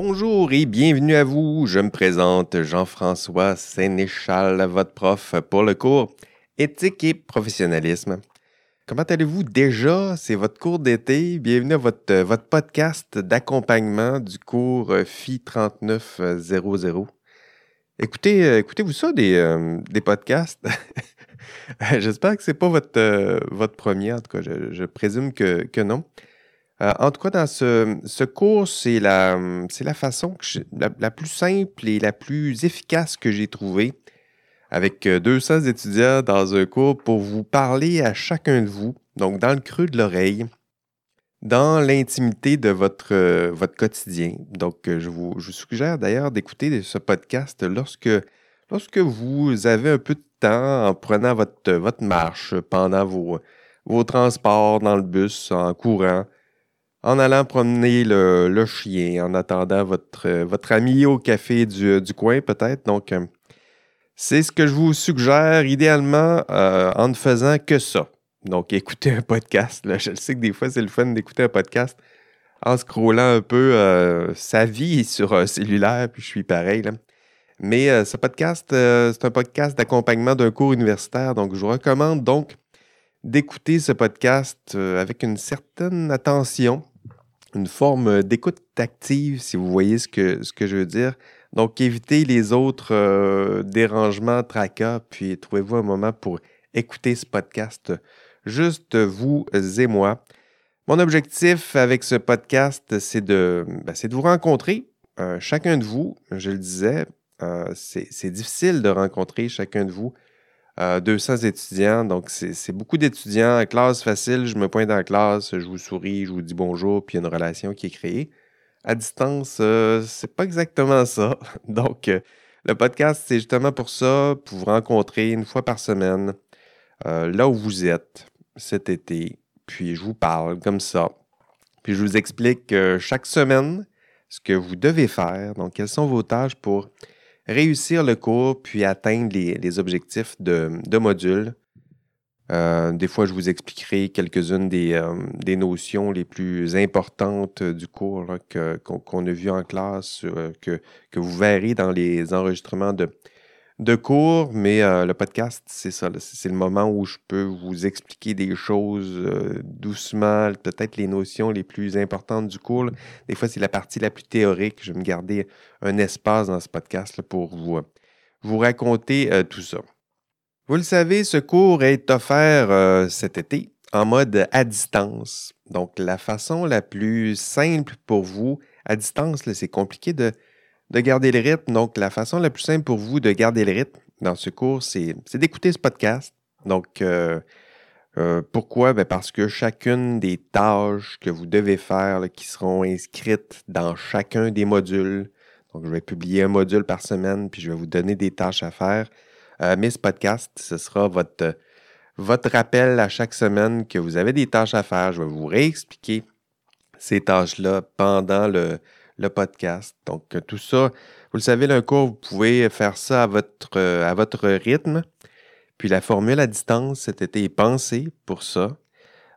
Bonjour et bienvenue à vous. Je me présente Jean-François Sénéchal, votre prof pour le cours Éthique et professionnalisme. Comment allez-vous? Déjà? C'est votre cours d'été. Bienvenue à votre, podcast d'accompagnement du cours FI 3900. Écoutez, euh, écoutez-vous ça, des, euh, podcasts? J'espère que ce n'est pas votre, euh, votre premier, en tout cas, je, présume que non. Euh, en tout cas, dans ce, cours, c'est la, la façon la, plus simple et la plus efficace que j'ai trouvée avec 200 euh, étudiants dans un cours pour vous parler à chacun de vous, donc dans le creux de l'oreille, dans l'intimité de votre, euh, votre quotidien. Donc, je vous, suggère d'ailleurs d'écouter ce podcast lorsque, lorsque vous avez un peu de temps en prenant votre, votre marche pendant vos, vos transports dans le bus, en courant en allant promener le, chien, en attendant votre, votre ami au café du, coin peut-être. Donc, euh, c'est ce que je vous suggère idéalement euh, en ne faisant que ça. Donc, écoutez un podcast. Je sais que des fois, c'est le fun d'écouter un podcast en scrollant un peu euh, sa vie sur un cellulaire, puis je suis pareil. Mais ce podcast, c'est un podcast d'accompagnement d'un cours universitaire. Donc, je vous recommande donc d'écouter ce podcast avec une certaine attention une forme d'écoute active, si vous voyez ce que, je veux dire. Donc, évitez les autres euh, dérangements, tracas, puis trouvez-vous un moment pour écouter ce podcast, juste vous et moi. Mon objectif avec ce podcast, c'est de, ben, de vous rencontrer, euh, chacun de vous, je le disais, euh, c'est difficile de rencontrer chacun de vous 200 étudiants. Donc, c'est beaucoup d'étudiants. Classe facile, je me pointe dans la classe, je vous souris, je vous dis bonjour, puis il y a une relation qui est créée. À distance, euh, c'est pas exactement ça. Donc, euh, le podcast, c'est justement pour ça, pour vous rencontrer une fois par semaine, euh, là où vous êtes cet été. Puis, je vous parle comme ça. Puis, je vous explique chaque semaine ce que vous devez faire. Donc, quelles sont vos tâches pour réussir le cours puis atteindre les, objectifs de, module. Euh, des fois, je vous expliquerai quelques-unes des, euh, notions les plus importantes du cours qu'on a vu en classe, euh, que, vous verrez dans les enregistrements de, de cours, mais euh, le podcast, c'est ça. C'est le moment où je peux vous expliquer des choses euh, doucement, peut-être les notions les plus importantes du cours. Des fois, c'est la partie la plus théorique. Je vais me garder un espace dans ce podcast pour vous, vous raconter euh, tout ça. Vous le savez, ce cours est offert cet été en mode à distance. Donc, la façon la plus simple pour vous, à distance, c'est compliqué de de garder le rythme. Donc, la façon la plus simple pour vous de garder le rythme dans ce cours, c'est d'écouter ce podcast. Donc, euh, euh, pourquoi? Ben parce que chacune des tâches que vous devez faire qui seront inscrites dans chacun des modules, donc je vais publier un module par semaine, puis je vais vous donner des tâches à faire. Euh, mais ce podcast, ce sera votre, votre rappel à chaque semaine que vous avez des tâches à faire. Je vais vous réexpliquer ces tâches-là pendant le, le podcast. Donc, euh, tout ça, vous le savez, un cours, vous pouvez faire ça à votre, euh, à votre rythme. Puis la formule à distance, cet été, est pensée pour ça.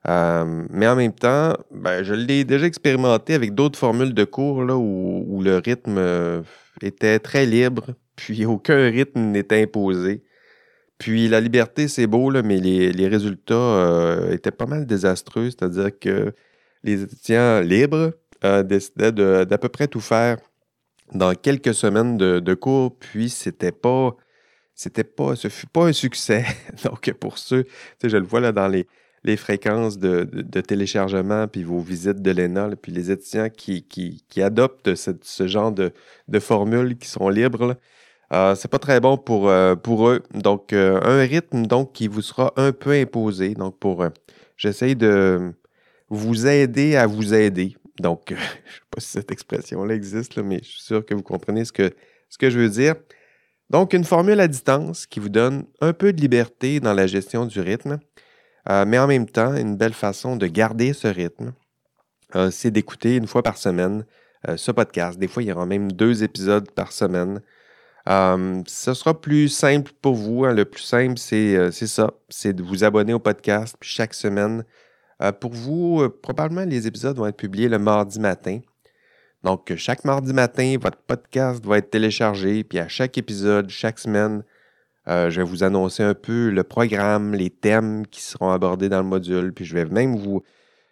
Euh, mais en même temps, ben, je l'ai déjà expérimenté avec d'autres formules de cours là, où, le rythme était très libre, puis aucun rythme n'était imposé. Puis la liberté, c'est beau, là, mais les résultats étaient pas mal désastreux, c'est-à-dire que les étudiants libres euh, décidait d'à peu près tout faire dans quelques semaines de, cours, puis c'était pas, c'était pas, ce fut pas un succès. Donc pour ceux, je le vois là dans les, les fréquences de, téléchargement, puis vos visites de l'ENA, puis les étudiants qui, qui, adoptent ce, genre de, formules qui sont libres, euh, c'est pas très bon pour, euh, pour eux. Donc, euh, un rythme donc qui vous sera un peu imposé. Donc, pour j'essaye de vous aider à vous aider. Donc, je ne sais pas si cette expression-là existe, mais je suis sûr que vous comprenez ce que, je veux dire. Donc, une formule à distance qui vous donne un peu de liberté dans la gestion du rythme, euh, mais en même temps, une belle façon de garder ce rythme, euh, c'est d'écouter une fois par semaine euh, ce podcast. Des fois, il y aura même deux épisodes par semaine. ce sera plus simple pour vous. Hein. Le plus simple, c'est ça. C'est de vous abonner au podcast. Puis chaque semaine, euh, pour vous, euh, probablement les épisodes vont être publiés le mardi matin. Donc, chaque mardi matin, votre podcast va être téléchargé, puis à chaque épisode, chaque semaine, euh, je vais vous annoncer un peu le programme, les thèmes qui seront abordés dans le module, puis je vais même vous,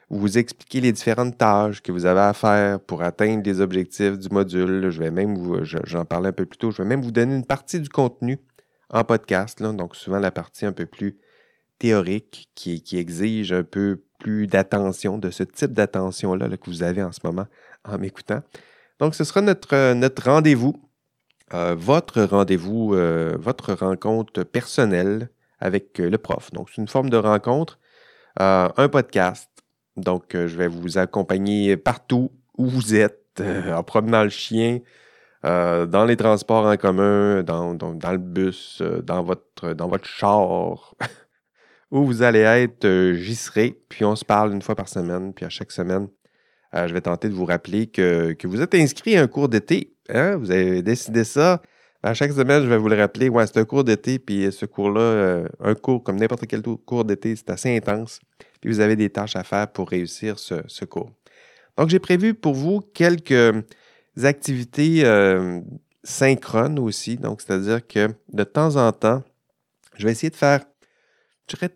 vous expliquer les différentes tâches que vous avez à faire pour atteindre les objectifs du module. Je vais même vous, j'en parlais un peu plus tôt, je vais même vous donner une partie du contenu en podcast, donc souvent la partie un peu plus théorique qui, qui exige un peu plus d'attention, de ce type d'attention-là que vous avez en ce moment en m'écoutant. Donc, ce sera notre, euh, notre rendez-vous, euh, votre rendez-vous, euh, votre rencontre personnelle avec le prof. Donc, c'est une forme de rencontre, un podcast. Donc, je vais vous accompagner partout où vous êtes, en promenant le chien, dans les transports en commun, dans, dans, le bus, dans, votre, dans votre char, où vous allez être, j'y serai. Puis on se parle une fois par semaine, puis à chaque semaine, euh, je vais tenter de vous rappeler que, vous êtes inscrit à un cours d'été. Hein? Vous avez décidé ça. À chaque semaine, je vais vous le rappeler. Ouais, c'est un cours d'été, puis ce cours-là, euh, un cours comme n'importe quel cours d'été, c'est assez intense. Puis vous avez des tâches à faire pour réussir ce, cours. Donc, j'ai prévu pour vous quelques activités euh, synchrones aussi. Donc, c'est-à-dire que de temps en temps, je vais essayer de faire, je dirais,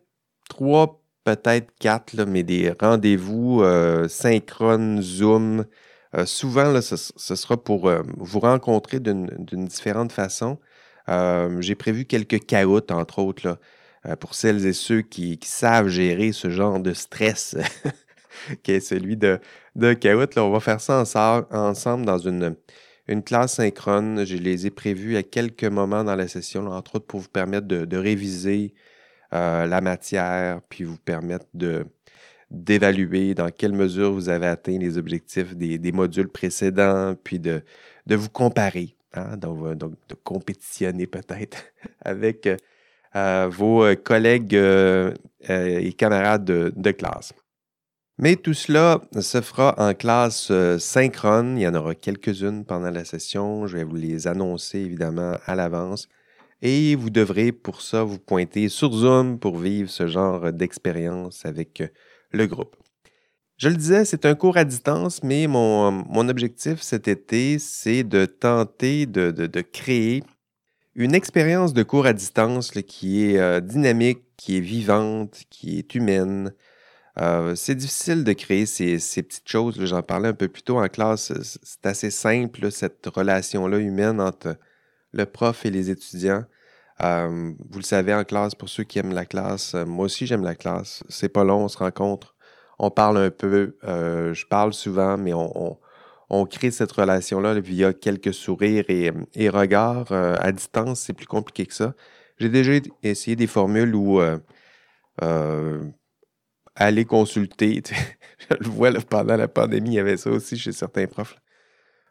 trois peut-être quatre, mais des rendez-vous euh, synchrones, Zoom. Euh, souvent, là, ce, sera pour euh, vous rencontrer d'une différente façon. J'ai prévu quelques caoutes, entre autres, là, pour celles et ceux qui, savent gérer ce genre de stress qui est celui de, de Là, on va faire ça ensemble dans une, une classe synchrone. Je les ai prévus à quelques moments dans la session, entre autres pour vous permettre de réviser euh, la matière, puis vous permettre d'évaluer dans quelle mesure vous avez atteint les objectifs des, modules précédents, puis de, vous comparer, hein, donc, de compétitionner peut-être avec euh, vos collègues euh, et camarades de, classe. Mais tout cela se fera en classe synchrone. Il y en aura quelques-unes pendant la session. Je vais vous les annoncer évidemment à l'avance et vous devrez pour ça vous pointer sur Zoom pour vivre ce genre d'expérience avec euh, le groupe. Je le disais, c'est un cours à distance, mais mon, objectif cet été, c'est de tenter de, créer une expérience de cours à distance qui est euh, dynamique, qui est vivante, qui est humaine. Euh, c'est difficile de créer ces, petites choses. J'en parlais un peu plus tôt en classe. C'est assez simple, cette relation-là humaine entre le prof et les étudiants. Euh, vous le savez en classe, pour ceux qui aiment la classe, euh, moi aussi j'aime la classe. C'est pas long, on se rencontre, on parle un peu, euh, je parle souvent, mais on, crée cette relation-là via quelques sourires et, regards. à distance, c'est plus compliqué que ça. J'ai déjà essayé des formules où aller consulter, je le vois pendant la pandémie, il y avait ça aussi chez certains profs.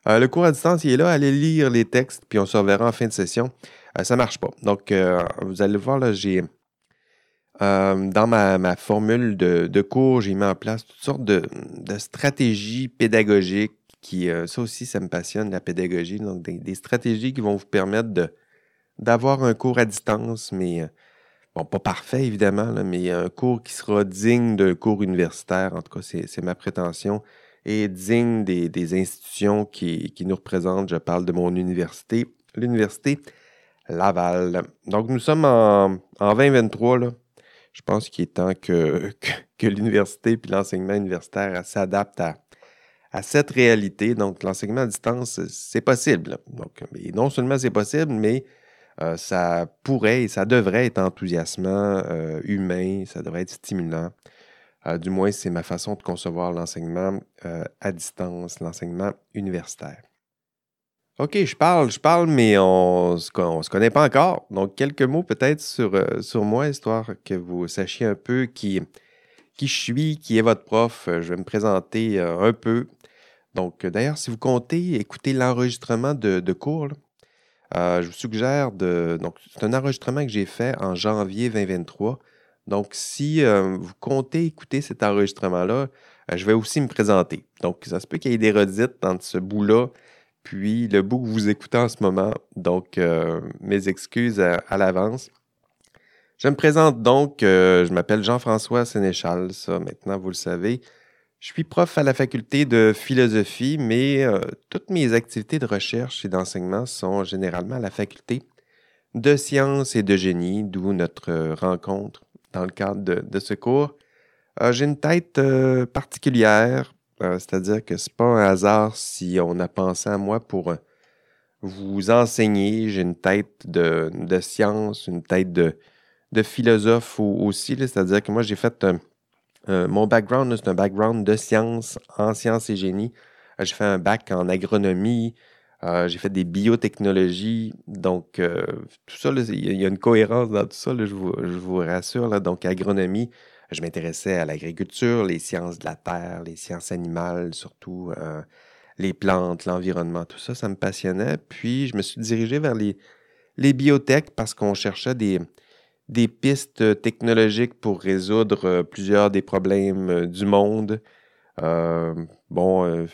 Le cours à distance, il est là, allez lire les textes, puis on se reverra en fin de session. Euh, ça ne marche pas. Donc, euh, vous allez voir, là, j'ai. Euh, dans ma, formule de, cours, j'ai mis en place toutes sortes de, stratégies pédagogiques qui, ça aussi, ça me passionne, la pédagogie. Donc, des, stratégies qui vont vous permettre d'avoir un cours à distance, mais bon, pas parfait évidemment, mais un cours qui sera digne d'un cours universitaire. En tout cas, c'est ma prétention et digne des, institutions qui, nous représentent. Je parle de mon université, l'université Laval. Donc, nous sommes en, 2023. Là. Je pense qu'il est temps que, que, l'université et l'enseignement universitaire s'adaptent à, à cette réalité. Donc, l'enseignement à distance, c'est possible. Donc, non seulement c'est possible, mais euh, ça pourrait et ça devrait être enthousiasmant, euh, humain, ça devrait être stimulant. Euh, du moins, c'est ma façon de concevoir l'enseignement à distance, l'enseignement universitaire. OK, je parle, je parle, mais on ne se, connaît pas encore. Donc, quelques mots peut-être sur, euh, sur moi, histoire que vous sachiez un peu qui, qui je suis, qui est votre prof. Euh, je vais me présenter euh, un peu. Donc, d'ailleurs, si vous comptez écouter l'enregistrement de, cours, je vous suggère de. Donc, c'est un enregistrement que j'ai fait en janvier 2023. Donc, si vous comptez écouter cet enregistrement-là, je vais aussi me présenter. Donc, ça se peut qu'il y ait des redites dans ce bout-là puis le bout que vous écoutez en ce moment. Donc, euh, mes excuses à, l'avance. Je me présente donc, euh, je m'appelle Jean-François Sénéchal, ça maintenant vous le savez. Je suis prof à la faculté de philosophie, mais euh, toutes mes activités de recherche et d'enseignement sont généralement à la faculté de sciences et de génie, d'où notre rencontre dans le cadre de, ce cours. Euh, j'ai une tête euh, particulière, c'est-à-dire que ce n'est pas un hasard si on a pensé à moi pour vous enseigner. J'ai une tête de, science, une tête de, de philosophe aussi, c'est-à-dire que moi j'ai fait euh, mon background, c'est un background de sciences, en sciences et génie. Euh, j'ai fait un bac en agronomie, euh, j'ai fait des biotechnologies. Donc, tout ça, il y a une cohérence dans tout ça, je, vous, rassure. Donc, agronomie, je m'intéressais à l'agriculture, les sciences de la terre, les sciences animales, surtout les plantes, l'environnement, tout ça, ça me passionnait. Puis, je me suis dirigé vers les, les biotech parce qu'on cherchait des, des pistes technologiques pour résoudre euh, plusieurs des problèmes euh, du monde. Euh, bon,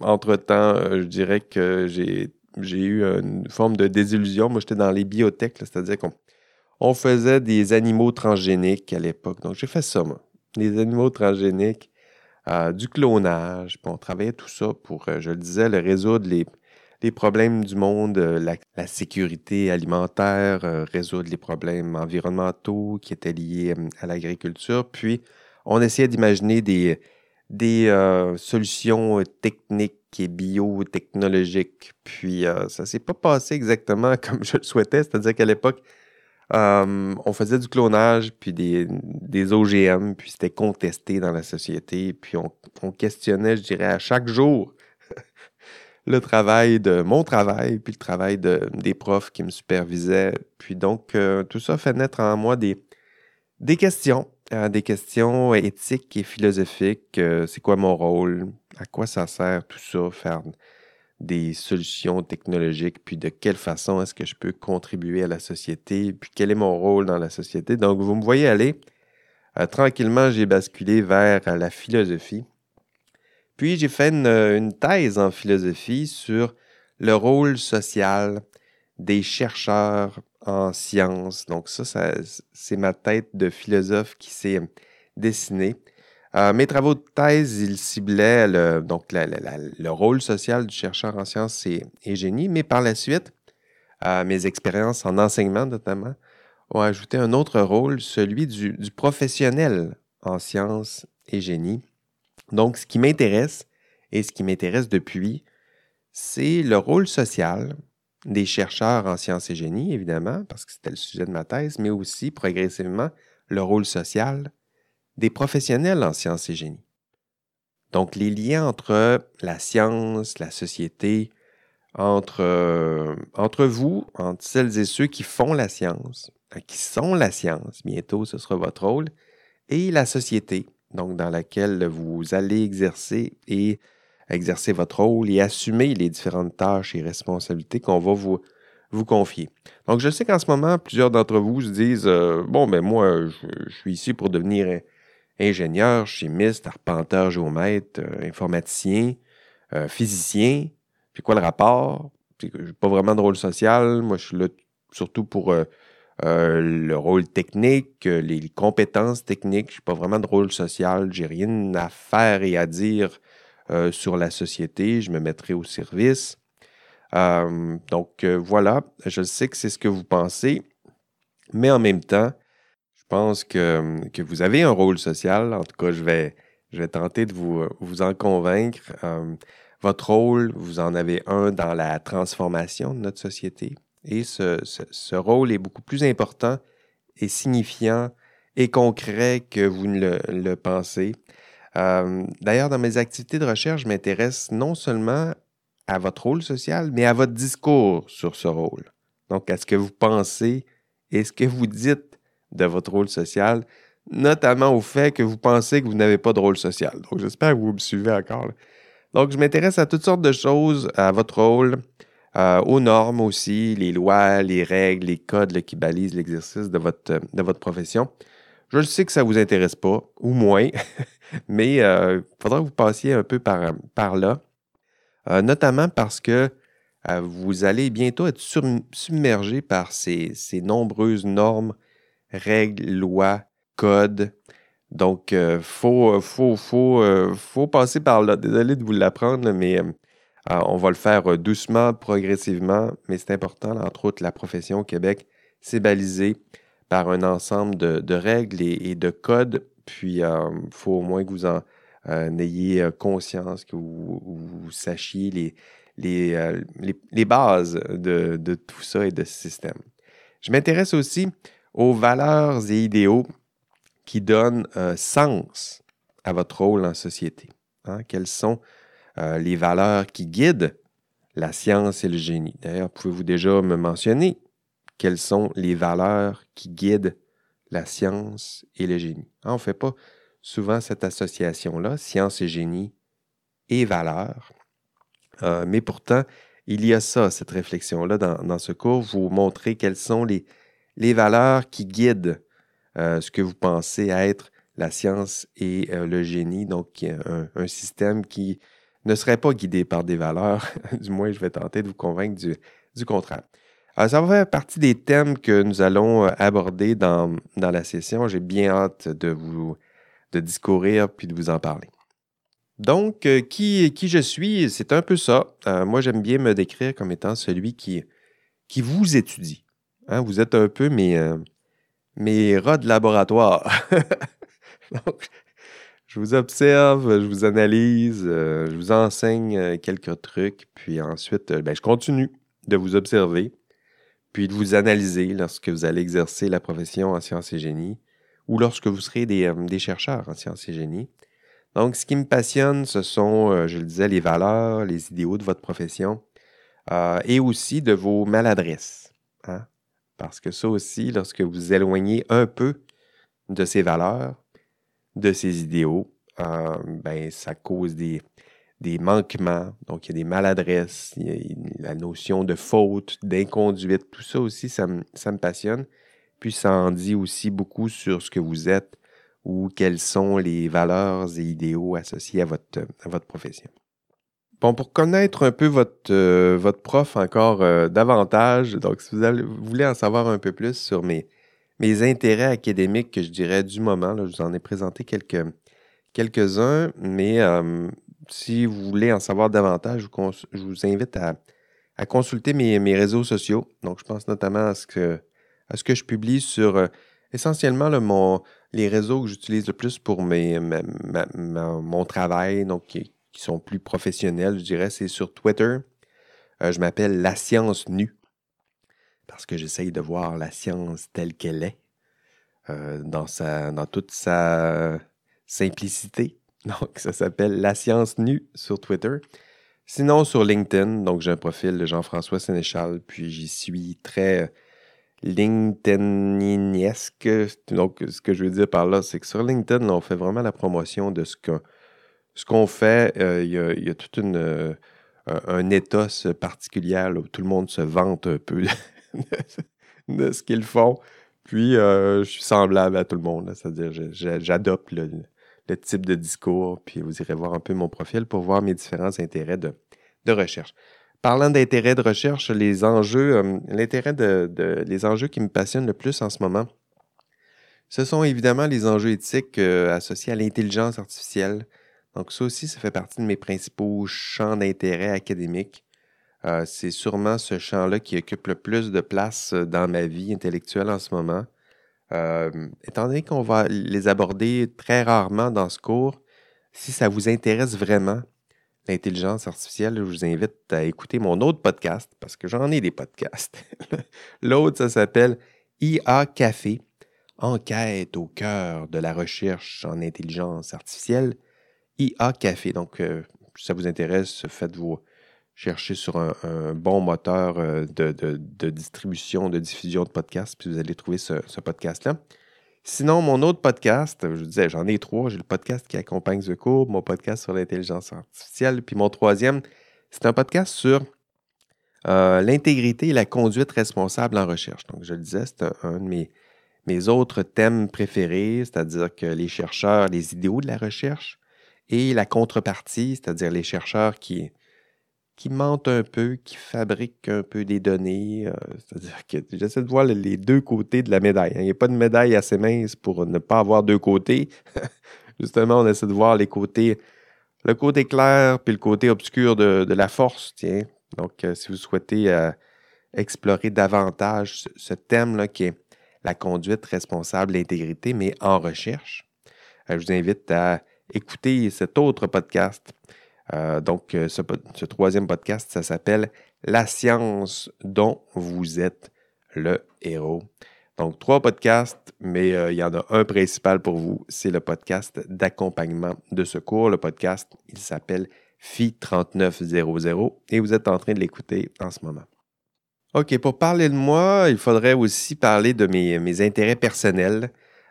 entre-temps, je dirais que j'ai, eu une forme de désillusion. Moi, j'étais dans les biotech, c'est-à-dire qu'on on faisait des animaux transgéniques à l'époque. Donc, j'ai fait ça, moi. Des animaux transgéniques, du clonage. Puis on travaillait tout ça pour, je le disais, résoudre les, les problèmes du monde, euh, la, sécurité alimentaire, euh, résoudre les problèmes environnementaux qui étaient liés euh, à l'agriculture. Puis, on essayait d'imaginer des, des solutions techniques et biotechnologiques. Puis, ça ne s'est pas passé exactement comme je le souhaitais. C'est-à-dire qu'à l'époque, on faisait du clonage, puis des, des OGM, puis c'était contesté dans la société. Puis, on, on questionnait, je dirais, à chaque jour le travail de mon travail, puis le travail de, des profs qui me supervisaient. Puis donc, euh, tout ça fait naître en moi des, des questions, euh, des questions éthiques et philosophiques. Euh, c'est quoi mon rôle? À quoi ça sert tout ça? Faire des solutions technologiques, puis de quelle façon est-ce que je peux contribuer à la société, puis quel est mon rôle dans la société? Donc, vous me voyez aller. tranquillement, j'ai basculé vers la philosophie. Puis j'ai fait euh, une, thèse en philosophie sur le rôle social des chercheurs en sciences. Donc ça, c'est ma tête de philosophe qui s'est dessinée. Euh, mes travaux de thèse, ils ciblaient le, donc le rôle social du chercheur en sciences et, génie, mais par la suite, euh, mes expériences en enseignement notamment ont ajouté un autre rôle, celui du professionnel en sciences et génie. Donc, ce qui m'intéresse et ce qui m'intéresse depuis, c'est le rôle social des chercheurs en sciences et génie, évidemment, parce que c'était le sujet de ma thèse, mais aussi progressivement le rôle social des professionnels en sciences et génie. Donc, les liens entre la science, la société, entre, euh, entre vous, entre celles et ceux qui font la science, hein, qui sont la science, bientôt ce sera votre rôle, et la société, donc dans laquelle vous allez exercer et exercer votre rôle et assumer les différentes tâches et responsabilités qu'on va vous, vous confier. Donc, je sais qu'en ce moment, plusieurs d'entre vous se disent euh, Bon, ben moi, je, suis ici pour devenir ingénieur, chimiste, arpenteur, géomètre, euh, informaticien, euh, physicien. Puis quoi le rapport? Puis, pas vraiment de rôle social. Moi, je suis là surtout pour le rôle technique, les compétences techniques. Je n'ai pas vraiment de rôle social. J'ai rien à faire et à dire euh, sur la société. Je me mettrai au service. donc voilà, je sais que c'est ce que vous pensez, mais en même temps, je pense que, que, vous avez un rôle social. En tout cas, je vais, je vais tenter de vous, vous en convaincre. votre rôle, vous en avez un dans la transformation de notre société. Et ce, rôle est beaucoup plus important et signifiant et concret que vous ne le, pensez. Euh, d'ailleurs, dans mes activités de recherche, je m'intéresse non seulement à votre rôle social, mais à votre discours sur ce rôle. Donc, à ce que vous pensez et ce que vous dites de votre rôle social, notamment au fait que vous pensez que vous n'avez pas de rôle social. Donc, j'espère que vous me suivez encore. Donc, je m'intéresse à toutes sortes de choses, à votre rôle, euh, aux normes aussi, les lois, les règles, les codes qui balisent l'exercice de votre, de votre profession. Je sais que ça ne vous intéresse pas, ou moins, mais il euh, faudra que vous passiez un peu par, par là, euh, notamment parce que vous allez bientôt être submergé par ces, ces, nombreuses normes, règles, lois, codes Donc, il faut, faut, faut, faut, passer par là. Désolé de vous l'apprendre, mais on va le faire doucement, progressivement, mais c'est important. entre autres, la profession au Québec, c'est balisé par un ensemble de, règles et, de codes. Puis, il faut au moins que vous en ayez conscience, que vous, sachiez les, les, les, bases de, de, tout ça et de ce système. Je m'intéresse aussi aux valeurs et idéaux qui donnent sens à votre rôle en société. Hein. Quelles sont les valeurs qui guident la science et le génie? D'ailleurs, pouvez-vous déjà me mentionner quelles sont les valeurs qui guident la science et le génie? Hein, on ne fait pas souvent cette association-là, science et génie et valeurs. Euh, mais pourtant, il y a ça, cette réflexion-là dans, ce cours. Vous montrez quelles sont les, valeurs qui guident euh, ce que vous pensez être la science et euh, le génie, donc un, un, système qui ne serait pas guidé par des valeurs. du moins, je vais tenter de vous convaincre du, du contraire. Ça va faire partie des thèmes que nous allons euh, aborder dans, dans la session. J'ai bien hâte de vous de discourir puis de vous en parler. Donc, qui, qui je suis, c'est un peu ça. moi, j'aime bien me décrire comme étant celui qui, qui vous étudie. Hein, vous êtes un peu mes, mes rats de laboratoire. Donc, je vous observe, je vous analyse, euh, je vous enseigne euh, quelques trucs, puis ensuite, euh, ben, je continue de vous observer, puis de vous analyser lorsque vous allez exercer la profession en sciences et génie ou lorsque vous serez des, des chercheurs en sciences et génie. Donc, ce qui me passionne, ce sont, je le disais, les valeurs, les idéaux de votre profession et aussi de vos maladresses. Hein? Parce que ça aussi, lorsque vous éloignez un peu de ces valeurs, de ces idéaux, euh, ben, ça cause des, des manquements, donc il y a des maladresses, il y a la notion de faute, d'inconduite, tout ça aussi, ça me, ça me passionne. Puis ça en dit aussi beaucoup sur ce que vous êtes ou quelles sont les valeurs et idéaux associés à votre, à votre profession. Bon, pour connaître un peu votre, euh, votre prof encore euh, davantage, donc si vous, voulez en savoir un peu plus sur mes, mes intérêts académiques, que je dirais du moment, je vous en ai présenté quelques, quelques-uns, mais euh, si vous voulez en savoir davantage, je vous, invite à, consulter mes, réseaux sociaux. Donc, je pense notamment à ce que, je publie sur essentiellement mon, les réseaux que j'utilise le plus pour mon travail, donc qui, sont plus professionnels, je dirais, c'est sur Twitter. Euh, je m'appelle La Science Nue parce que j'essaye de voir la science telle qu'elle est, euh, dans toute sa simplicité. Donc, ça s'appelle La Science Nue sur Twitter. Sinon, sur LinkedIn, donc j'ai un profil de Jean-François Sénéchal, puis j'y suis très LinkedIniesque. Donc, ce que je veux dire par là, c'est que sur LinkedIn, on fait vraiment la promotion de ce qu'on fait, euh, il y, a, tout euh, un éthos particulier où tout le monde se vante un peu de, ce qu'ils font. Puis, euh, je suis semblable à tout le monde. C'est-à-dire, j'adopte le, type de discours. Puis, vous irez voir un peu mon profil pour voir mes différents intérêts de, recherche. Parlant d'intérêts de recherche, les enjeux, l'intérêt de, les enjeux qui me passionnent le plus en ce moment, ce sont évidemment les enjeux éthiques associés à l'intelligence artificielle, donc ça aussi, ça fait partie de mes principaux champs d'intérêt académiques. Euh, c'est sûrement ce champ-là qui occupe le plus de place euh, dans ma vie intellectuelle en ce moment. Étant donné qu'on va les aborder très rarement dans ce cours, si ça vous intéresse vraiment, l'intelligence artificielle, je vous invite à écouter mon autre podcast, parce que j'en ai des podcasts. L'autre, ça s'appelle IA Café, enquête au cœur de la recherche en intelligence artificielle. IA Café. Donc, euh, si ça vous intéresse, faites-vous chercher sur un, bon moteur euh, de, distribution, de diffusion de podcasts, puis vous allez trouver ce, podcast-là. Sinon, mon autre podcast, je disais, j'en ai trois. J'ai le podcast qui accompagne The cours, mon podcast sur l'intelligence artificielle, puis mon troisième, c'est un podcast sur euh, l'intégrité et la conduite responsable en recherche. Donc, je le disais, c'est un, de mes autres thèmes préférés, c'est-à-dire que les chercheurs, les idéaux de la recherche, et la contrepartie, c'est-à-dire les chercheurs qui, qui mentent un peu, qui fabriquent un peu des données. C'est-à-dire que j'essaie de voir les deux côtés de la médaille. Hein. Il n'y a pas de médaille assez mince pour ne pas avoir deux côtés. Justement, on essaie de voir les côtés, le côté clair puis le côté obscur de, la force. Tiens. Donc, si vous souhaitez explorer davantage ce, thème-là qui est la conduite responsable, l'intégrité, mais en recherche, je vous invite à écouter cet autre podcast euh, donc, euh, ce, troisième podcast, ça s'appelle La science dont vous êtes le héros. Donc, trois podcasts, mais euh, il y en a un principal pour vous. C'est le podcast d'accompagnement de secours. Le podcast, il s'appelle FI 3900 et vous êtes en train de l'écouter en ce moment. OK, pour parler de moi, il faudrait aussi parler de mes, intérêts personnels.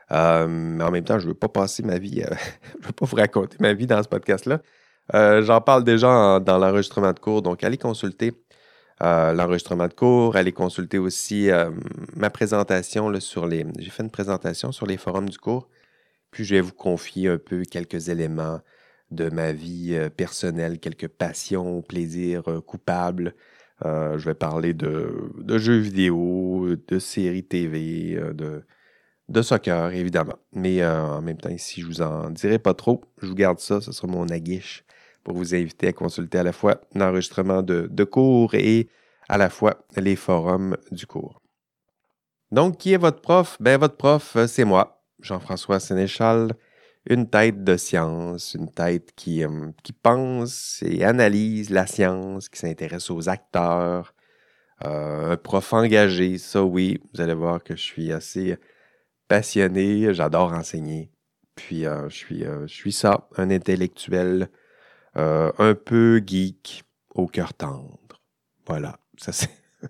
mais en même temps, je ne veux pas passer ma vie, je ne veux pas vous raconter ma vie dans ce podcast-là. Euh, j'en parle déjà dans l'enregistrement de cours, donc allez consulter euh, l'enregistrement de cours, allez consulter aussi euh, ma présentation sur les. J'ai fait une présentation sur les forums du cours, puis je vais vous confier un peu quelques éléments de ma vie personnelle, quelques passions, plaisirs coupables. je vais parler de, jeux vidéo, de séries TV, de, de soccer, évidemment. Mais en même temps, ici, je vous en dirai pas trop. Je vous garde ça, ce sera mon aguiche pour vous inviter à consulter à la fois l'enregistrement de, cours et à la fois les forums du cours. Donc, qui est votre prof? Ben, votre prof, euh, c'est moi, Jean-François Sénéchal, une tête de science, une tête qui, euh, qui pense et analyse la science, qui s'intéresse aux acteurs, euh, un prof engagé, ça oui, vous allez voir que je suis assez passionné, j'adore enseigner. Puis je, suis, je suis ça, un intellectuel euh, un peu geek, au cœur tendre. Voilà, ça c'est.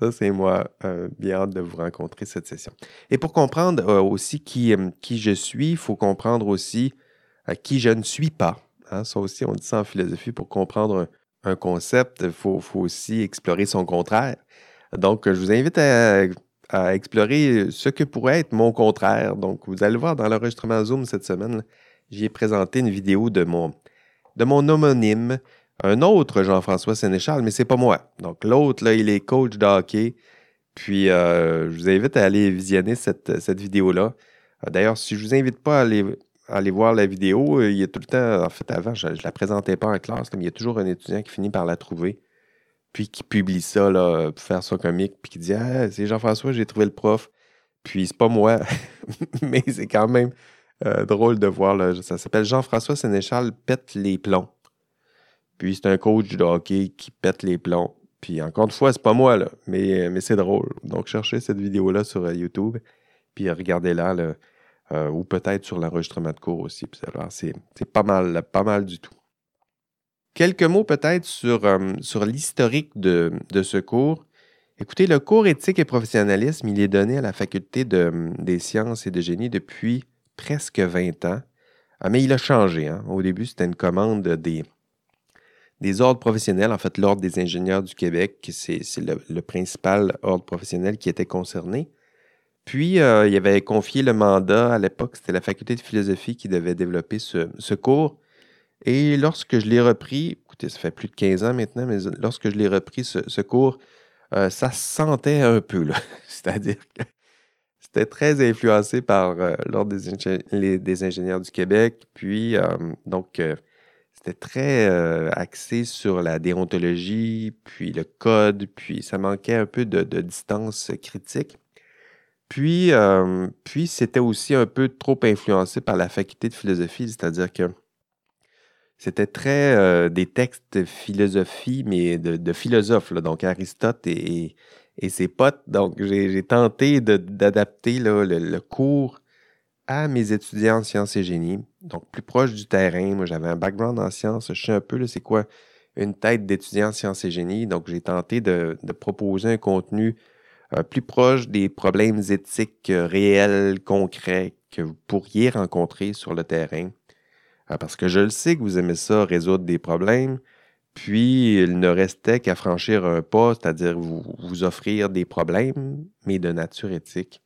Ça, c'est moi. Euh, bien hâte de vous rencontrer cette session. Et pour comprendre euh, aussi qui, qui je suis, il faut comprendre aussi qui je ne suis pas. Hein. Ça aussi, on dit ça en philosophie. Pour comprendre un, concept, il faut, aussi explorer son contraire. Donc, je vous invite à, à, explorer ce que pourrait être mon contraire. Donc, vous allez voir dans l'enregistrement Zoom cette semaine, j'ai présenté une vidéo de mon, de mon homonyme, un autre Jean-François Sénéchal, mais c'est pas moi. Donc l'autre, là, il est coach de. Puis euh, je vous invite à aller visionner cette, vidéo-là. Euh, d'ailleurs, si je vous invite pas à aller, voir la vidéo, euh, il y a tout le temps, en fait, avant, je ne la présentais pas en classe, mais il y a toujours un étudiant qui finit par la trouver, puis qui publie ça là, pour faire ça comique, puis qui dit Ah, c'est Jean-François, j'ai trouvé le prof. Puis c'est pas moi, mais c'est quand même euh, drôle de voir. Là, ça s'appelle Jean-François Sénéchal pète les plombs. Puis c'est un coach de hockey qui pète les plombs. Puis encore une fois, c'est pas moi, là, mais, c'est drôle. Donc cherchez cette vidéo-là sur euh, YouTube, puis regardez-la, euh, ou peut-être sur l'enregistrement de cours aussi. c'est, pas mal, pas mal du tout. Quelques mots peut-être sur, l'historique de, ce cours. Écoutez, le cours éthique et professionnalisme, il est donné à la faculté de, des sciences et de génie depuis presque 20 ans. Ah, mais il a changé. Hein. Au début, c'était une commande des, des ordres professionnels. En fait, l'Ordre des ingénieurs du Québec, c'est le, principal ordre professionnel qui était concerné. Puis, euh, il avait confié le mandat à l'époque, c'était la faculté de philosophie qui devait développer ce, cours. Et lorsque je l'ai repris, écoutez, ça fait plus de 15 ans maintenant, mais lorsque je l'ai repris, ce, cours, euh, ça se sentait un peu. C'est-à-dire que c'était très influencé par euh, l'Ordre des, ingénieurs du Québec. Puis, euh, donc, euh, c'était très axé sur la déontologie, puis le code, puis ça manquait un peu de, distance critique. Puis, puis c'était aussi un peu trop influencé par la faculté de philosophie, c'est-à-dire que c'était très des textes philosophie, mais de, philosophes, donc Aristote et et ses potes. Donc, j'ai tenté d'adapter le, cours à mes étudiants en sciences et génie, donc plus proche du terrain. Moi, j'avais un background en sciences, je sais un peu, c'est quoi une tête d'étudiant en sciences et génie. Donc, j'ai tenté de, proposer un contenu euh, plus proche des problèmes éthiques euh, réels, concrets que vous pourriez rencontrer sur le terrain. Euh, parce que je le sais que vous aimez ça, résoudre des problèmes. Puis, il ne restait qu'à franchir un pas, c'est-à-dire vous, vous, offrir des problèmes, mais de nature éthique.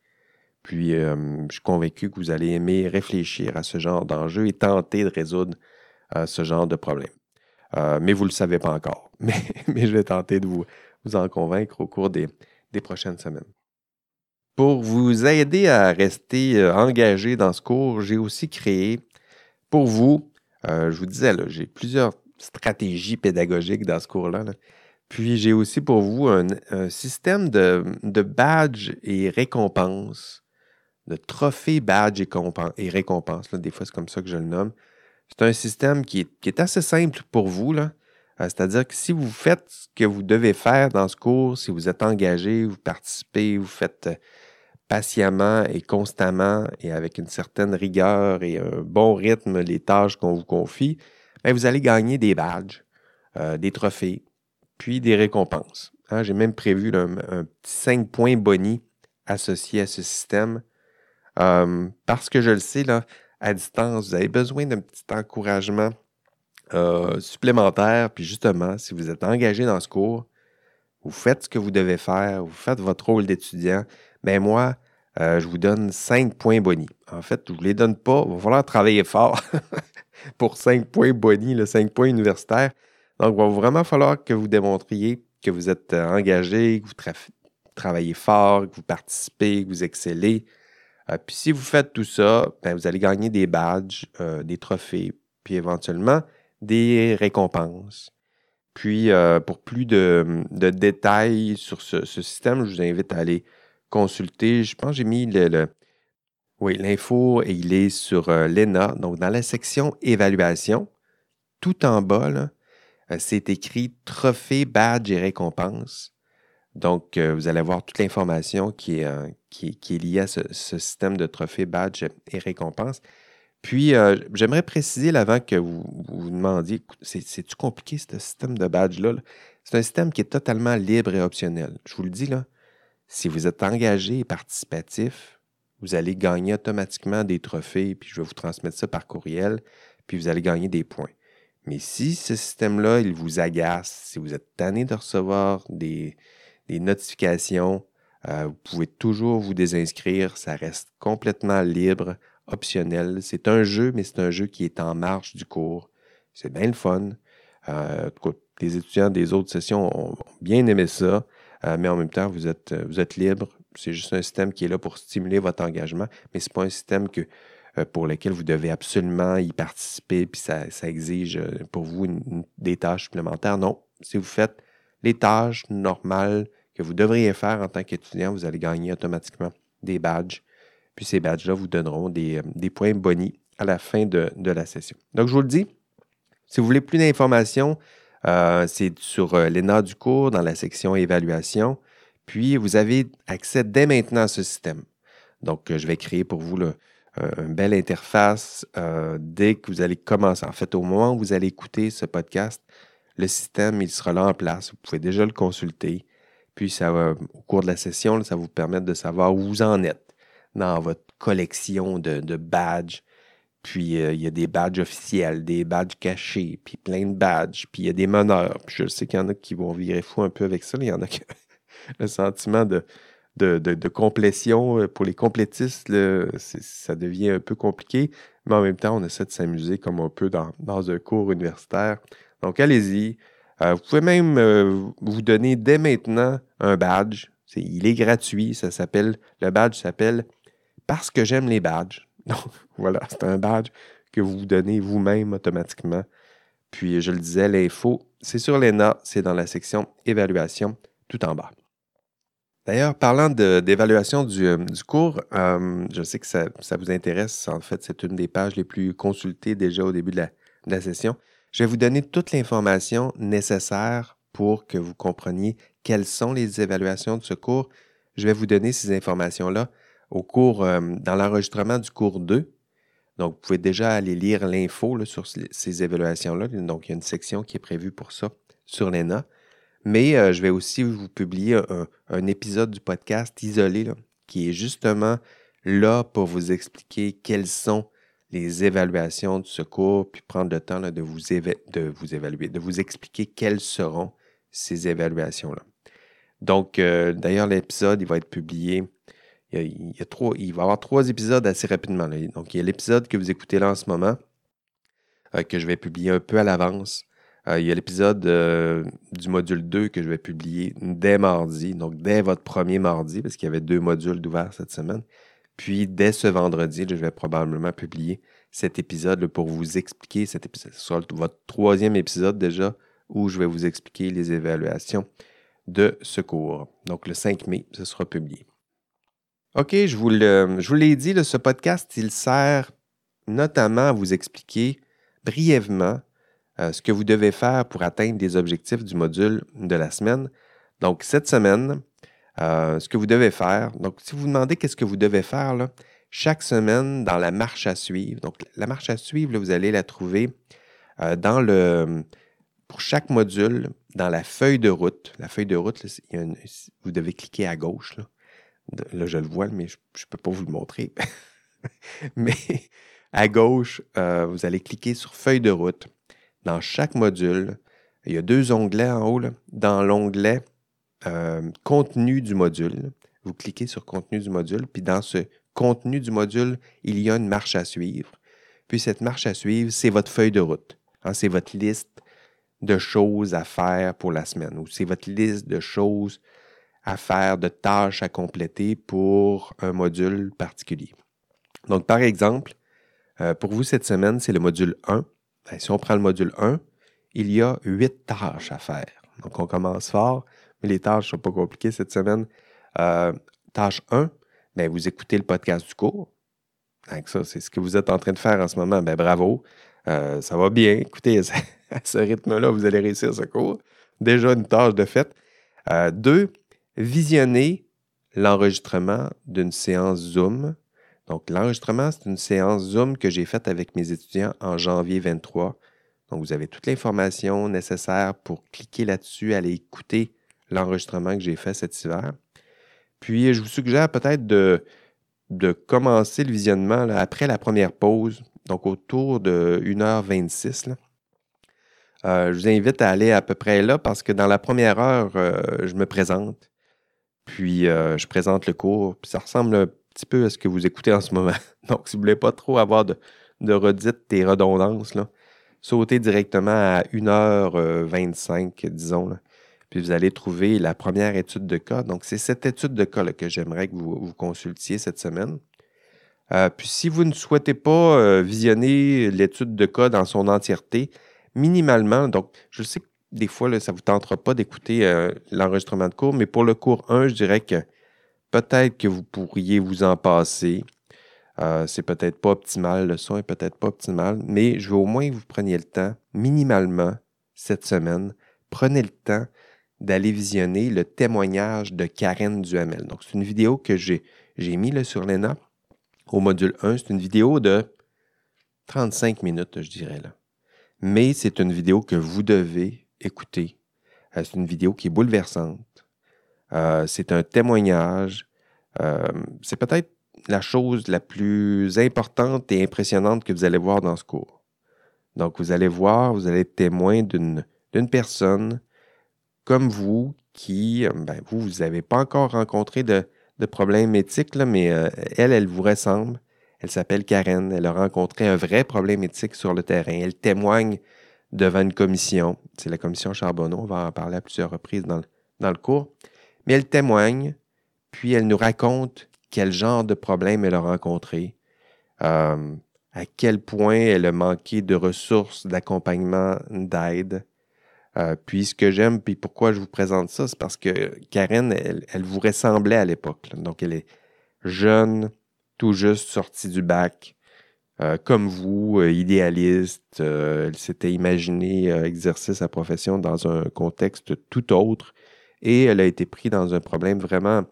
Puis, je suis convaincu que vous allez aimer réfléchir à ce genre d'enjeu et tenter de résoudre euh, ce genre de problème. Euh, mais vous ne le savez pas encore. mais, mais je vais tenter de vous, vous en convaincre au cours des, des prochaines semaines. Pour vous aider à rester euh, engagé dans ce cours, j'ai aussi créé pour vous, euh, je vous disais, j'ai plusieurs stratégies pédagogiques dans ce cours-là. Puis j'ai aussi pour vous un, système de, de badges et récompenses, de trophées, badges et, récompenses. Des fois, c'est comme ça que je le nomme. C'est un système qui est, assez simple pour vous. Euh, c'est-à-dire que si vous faites ce que vous devez faire dans ce cours, si vous êtes engagé, vous participez, vous faites patiemment et constamment et avec une certaine rigueur et un bon rythme les tâches qu'on vous confie, ben, vous allez gagner des badges, euh, des trophées, puis des récompenses. Hein, j'ai même prévu un, petit 5 points boni associés à ce système. Euh, parce que je le sais, là, à distance, vous avez besoin d'un petit encouragement euh, supplémentaire. Puis justement, si vous êtes engagé dans ce cours, vous faites ce que vous devez faire, vous faites votre rôle d'étudiant, ben moi, euh, je vous donne 5 points boni. En fait, je ne vous les donne pas. Il va falloir travailler fort pour 5 points boni, le 5 points universitaires. Donc, il va vraiment falloir que vous démontriez que vous êtes euh, engagé, que vous travaillez fort, que vous participez, que vous excellez. Euh, puis si vous faites tout ça, ben, vous allez gagner des badges, des trophées, puis éventuellement des récompenses. Puis, pour plus de, détails sur ce, système, je vous invite à aller consulter. Je pense que j'ai mis le, oui, l'info, il est sur euh, l'ENA. Donc, dans la section évaluation, tout en bas, euh, c'est écrit trophée, badge et récompense. Donc, euh, vous allez avoir toute l'information qui, qui, est liée à ce, système de trophée, badge et récompense. Puis, j'aimerais préciser, avant que vous vous demandiez, c'est-tu compliqué ce système de badge-là? C'est un système qui est totalement libre et optionnel. Je vous le dis, là, si vous êtes engagé et participatif, vous allez gagner automatiquement des trophées, puis je vais vous transmettre ça par courriel, puis vous allez gagner des points. Mais si ce système-là, il vous agace, si vous êtes tanné de recevoir des, notifications, euh, vous pouvez toujours vous désinscrire. Ça reste complètement libre, optionnel. C'est un jeu, mais c'est un jeu qui est en marge du cours. C'est bien le fun. Euh, les étudiants des autres sessions ont bien aimé ça. Euh, mais en même temps, vous êtes, euh, vous êtes libre. C'est juste un système qui est là pour stimuler votre engagement, mais ce n'est pas un système que, euh, pour lequel vous devez absolument y participer, puis ça, exige pour vous des tâches supplémentaires. Non, si vous faites les tâches normales que vous devriez faire en tant qu'étudiant, vous allez gagner automatiquement des badges. Puis ces badges-là vous donneront des, points bonis à la fin de, de, la session. Donc, je vous le dis, si vous voulez plus d'informations, euh, c'est sur euh, l'ENA du cours dans la section évaluation. Puis, vous avez accès dès maintenant à ce système. Donc, euh, je vais créer pour vous une belle interface dès que vous allez commencer. En fait, au moment où vous allez écouter ce podcast, le système, il sera là en place. Vous pouvez déjà le consulter. Puis, ça au cours de la session, ça va vous permettre de savoir où vous en êtes dans votre collection de badges, puis euh, il y a des badges officiels, des badges cachés, puis plein de badges, puis il y a des meneurs. Je sais qu'il y en a qui vont virer fou un peu avec ça. Il y en a qui le sentiment de, de, complétion euh, pour les complétistes, ça devient un peu compliqué, mais en même temps, on essaie de s'amuser comme un peu dans, un cours universitaire. Donc allez-y. Euh, vous pouvez même vous donner dès maintenant un badge. il est gratuit. Ça s'appelle, le badge s'appelle Parce que j'aime les badges. Donc, voilà, c'est un badge que vous vous donnez vous-même automatiquement. Puis, je le disais, l'info, c'est sur l'ENA, c'est dans la section évaluation tout en bas. D'ailleurs, parlant d'évaluation du, euh, cours, euh, je sais que ça, vous intéresse. En fait, c'est une des pages les plus consultées déjà au début de la, de la session. Je vais vous donner toute l'information nécessaire pour que vous compreniez quelles sont les évaluations de ce cours. Je vais vous donner ces informations-là au cours, euh, dans l'enregistrement du cours 2. Donc, vous pouvez déjà aller lire l'info sur ces évaluations-là. Donc, il y a une section qui est prévue pour ça sur l'ENA. Mais euh, je vais aussi vous publier un, épisode du podcast isolé qui est justement là pour vous expliquer quelles sont les évaluations de ce cours, puis prendre le temps de, vous de vous évaluer, de vous expliquer quelles seront ces évaluations-là. Donc, euh, d'ailleurs, l'épisode, il va être publié il, y a, trois, il va y avoir trois épisodes assez rapidement. Donc, il y a l'épisode que vous écoutez là en ce moment, euh, que je vais publier un peu à l'avance. il y a l'épisode du module 2 que je vais publier dès mardi, donc dès votre premier mardi, parce qu'il y avait deux modules d'ouvert cette semaine. Puis dès ce vendredi, je vais probablement publier cet épisode pour vous expliquer cet épisode. Ce sera votre troisième épisode déjà où je vais vous expliquer les évaluations de ce cours. Donc le 5 mai, ce sera publié. OK, je vous, l'ai dit, ce podcast, il sert notamment à vous expliquer brièvement euh, ce que vous devez faire pour atteindre les objectifs du module de la semaine. Donc, cette semaine, euh, ce que vous devez faire, donc si vous vous demandez qu'est-ce que vous devez faire, chaque semaine dans la marche à suivre, donc la marche à suivre, vous allez la trouver euh, dans le, pour chaque module, dans la feuille de route. La feuille de route, vous devez cliquer à gauche. Là je le vois, mais je ne peux pas vous le montrer. mais à gauche, vous allez cliquer sur feuille de route dans chaque module, il y a deux onglets en haut. Dans l'onglet euh, Contenu du module, vous cliquez sur Contenu du module, puis dans ce contenu du module, il y a une marche à suivre. Puis cette marche à suivre, c'est votre feuille de route. Hein, c'est votre liste de choses à faire pour la semaine, ou c'est votre liste de choses à faire, de tâches à compléter pour un module particulier. Donc, par exemple, euh, pour vous cette semaine, c'est le module 1. Ben, si on prend le module 1, il y a huit tâches à faire. Donc, on commence fort, mais les tâches ne sont pas compliquées cette semaine. Euh, tâche 1, ben, vous écoutez le podcast du cours. Donc, ça, c'est ce que vous êtes en train de faire en ce moment. Ben, bravo. Euh, ça va bien. Écoutez, à ce rythme-là, vous allez réussir ce cours. Déjà une tâche de fait. Euh, deux, visionner l'enregistrement d'une séance Zoom donc, l'enregistrement, c'est une séance Zoom que j'ai faite avec mes étudiants en janvier 23. Donc, vous avez toute l'information nécessaire pour cliquer là-dessus, aller écouter l'enregistrement que j'ai fait cet hiver. Puis, je vous suggère peut-être de, de commencer le visionnement après la première pause, donc autour de 1h26. Euh, je vous invite à aller à peu près là parce que dans la première heure, euh, je me présente, puis euh, je présente le cours, puis ça ressemble petit peu à ce que vous écoutez en ce moment. Donc, si vous ne voulez pas trop avoir de, redites et redondances, sautez directement à 1h25, disons. Puis vous allez trouver la première étude de cas. Donc, c'est cette étude de cas que j'aimerais que vous, consultiez cette semaine. Euh, puis si vous ne souhaitez pas euh, visionner l'étude de cas dans son entièreté, minimalement, donc je sais que des fois, ça ne vous tentera pas d'écouter euh, l'enregistrement de cours, mais pour le cours 1, je dirais que Peut-être que vous pourriez vous en passer. Euh, c'est peut-être pas optimal, le son est peut-être pas optimal, mais je veux au moins que vous preniez le temps, minimalement, cette semaine, prenez le temps d'aller visionner le témoignage de Karen Duhamel. Donc, c'est une vidéo que j'ai, j'ai mis là, sur l'ENA au module 1. C'est une vidéo de 35 minutes, je dirais. là. Mais c'est une vidéo que vous devez écouter. Euh, c'est une vidéo qui est bouleversante. Euh, c'est un témoignage. Euh, c'est peut-être la chose la plus importante et impressionnante que vous allez voir dans ce cours. Donc, vous allez voir, vous allez être témoin d'une personne comme vous qui, euh, ben, vous, vous n'avez pas encore rencontré de, de problème éthique, mais elle, elle vous ressemble. Elle s'appelle Karen. Elle a rencontré un vrai problème éthique sur le terrain. Elle témoigne devant une commission. C'est la commission Charbonneau. On va en parler à plusieurs reprises dans dans le cours mais elle témoigne, puis elle nous raconte quel genre de problème elle a rencontré, euh, à quel point elle a manqué de ressources, d'accompagnement, d'aide. Euh, puis ce que j'aime, puis pourquoi je vous présente ça, c'est parce que Karen, elle, vous ressemblait à l'époque. Donc elle est jeune, tout juste sortie du bac, euh, comme vous, idéaliste. elle s'était imaginé exercer sa profession dans un contexte tout autre et elle a été prise dans un problème vraiment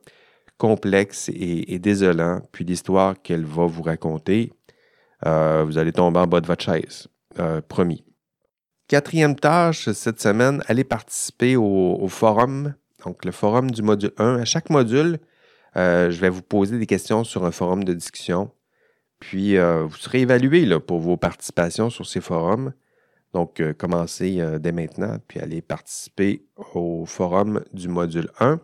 complexe et, désolant. Puis l'histoire qu'elle va vous raconter, euh, vous allez tomber en bas de votre chaise, euh, promis. Quatrième tâche cette semaine, allez participer au, forum, donc le forum du module 1. À chaque module, euh, je vais vous poser des questions sur un forum de discussion. Puis vous serez évalué pour vos participations sur ces forums. Donc, euh, commencez euh, dès maintenant, puis allez participer au forum du module 1.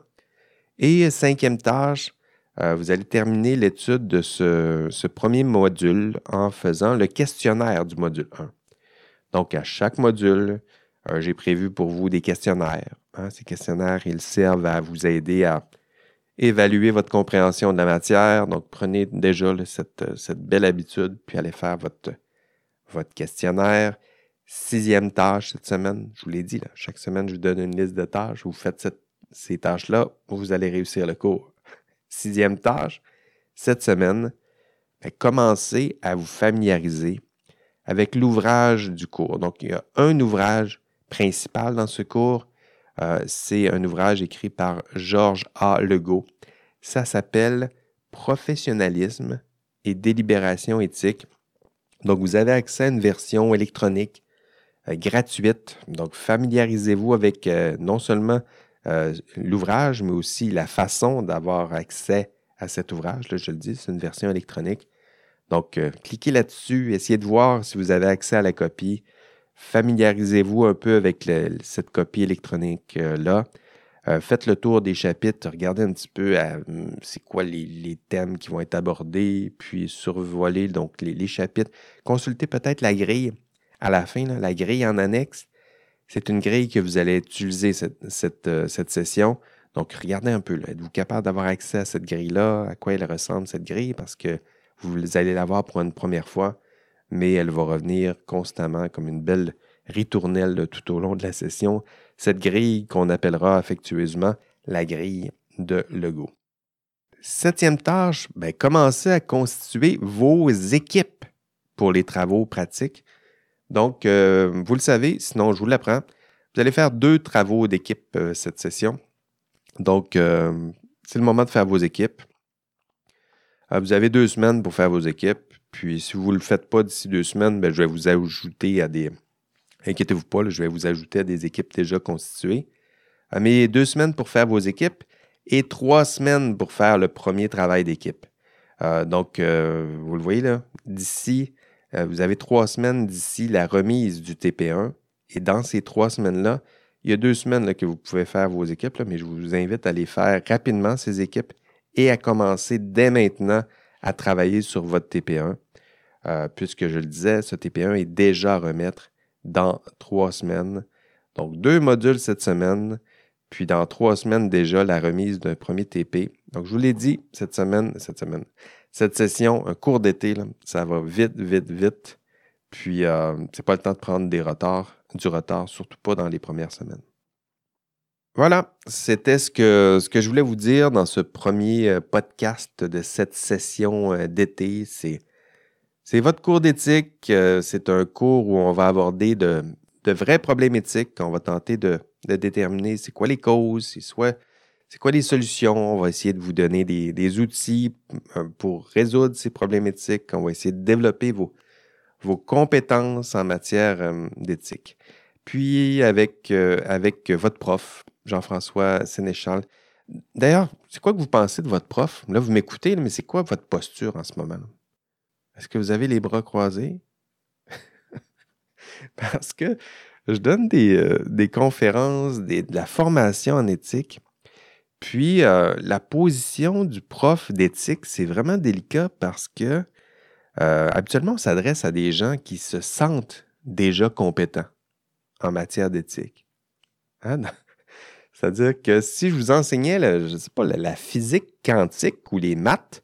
Et cinquième tâche, euh, vous allez terminer l'étude de ce, premier module en faisant le questionnaire du module 1. Donc, à chaque module, Euh, j'ai prévu pour vous des questionnaires. Hein. Ces questionnaires, ils servent à vous aider à évaluer votre compréhension de la matière. Donc, prenez déjà cette, belle habitude, puis allez faire votre, questionnaire. Sixième tâche cette semaine, je vous l'ai dit, chaque semaine, je vous donne une liste de tâches. Vous faites ces tâches-là, vous allez réussir le cours. Sixième tâche, cette semaine, ben, commencez à vous familiariser avec l'ouvrage du cours. Donc, il y a un ouvrage principal dans ce cours. Euh, c'est un ouvrage écrit par Georges A. Legault. Ça s'appelle Professionnalisme et délibération éthique. Donc, vous avez accès à une version électronique euh, gratuite. Donc, familiarisez-vous avec euh, non seulement l'ouvrage, mais aussi la façon d'avoir accès à cet ouvrage. Là, je le dis, c'est une version électronique. Donc, cliquez là-dessus, essayez de voir si vous avez accès à la copie familiarisez-vous un peu avec cette copie électronique-là. Euh, faites le tour des chapitres, regardez un petit peu hum, c'est quoi les, thèmes qui vont être abordés, puis survolez donc les, chapitres. Consultez peut-être la grille à la fin, la grille en annexe. C'est une grille que vous allez utiliser cette, euh, session. Donc, regardez un peu. Êtes-vous capable d'avoir accès à cette grille-là? À quoi elle ressemble, cette grille? Parce que vous allez la voir pour une première fois mais elle va revenir constamment comme une belle ritournelle tout au long de la session, cette grille qu'on appellera affectueusement la grille de Lego. Septième tâche, ben, commencez à constituer vos équipes pour les travaux pratiques. Donc, euh, vous le savez, sinon je vous l'apprends. Vous allez faire deux travaux d'équipe euh, cette session. Donc, euh, c'est le moment de faire vos équipes. vous avez deux semaines pour faire vos équipes. Puis si vous ne le faites pas d'ici deux semaines, ben, je vais vous ajouter à des. Inquiétez-vous pas, je vais vous ajouter à des équipes déjà constituées. Mais deux semaines pour faire vos équipes et trois semaines pour faire le premier travail d'équipe. Euh, donc, euh, vous le voyez là, d'ici, euh, vous avez trois semaines d'ici la remise du TP1. Et dans ces trois semaines-là, il y a deux semaines que vous pouvez faire vos équipes, mais je vous invite à les faire rapidement, ces équipes, et à commencer dès maintenant à travailler sur votre TP1, euh, puisque je le disais, ce TP1 est déjà à remettre dans trois semaines. Donc, deux modules cette semaine, puis dans trois semaines déjà la remise d'un premier TP. Donc, je vous l'ai dit, cette semaine, cette semaine, cette session, un cours d'été, ça va vite, vite, vite. Puis, euh, c'est pas le temps de prendre des retards, du retard, surtout pas dans les premières semaines. Voilà, c'était ce que, je voulais vous dire dans ce premier euh, podcast de cette session euh, d'été. C'est, votre cours d'éthique. Euh, c'est un cours où on va aborder de, vrais problèmes éthiques. On va tenter de, déterminer c'est quoi les causes, c'est, c'est quoi les solutions. On va essayer de vous donner des, outils pour résoudre ces problèmes éthiques. On va essayer de développer vos, compétences en matière d'éthique. Puis avec votre prof, Jean-François Sénéchal. D'ailleurs, c'est quoi que vous pensez de votre prof? Là, vous m'écoutez, mais c'est quoi votre posture en ce moment? Est-ce que vous avez les bras croisés? Parce que je donne des, euh, conférences, de la formation en éthique. Puis, euh, la position du prof d'éthique, c'est vraiment délicat parce que euh, habituellement, on s'adresse à des gens qui se sentent déjà compétents en matière d'éthique. Hein? C'est-à-dire que si je vous enseignais, je sais pas, la, physique quantique ou les maths,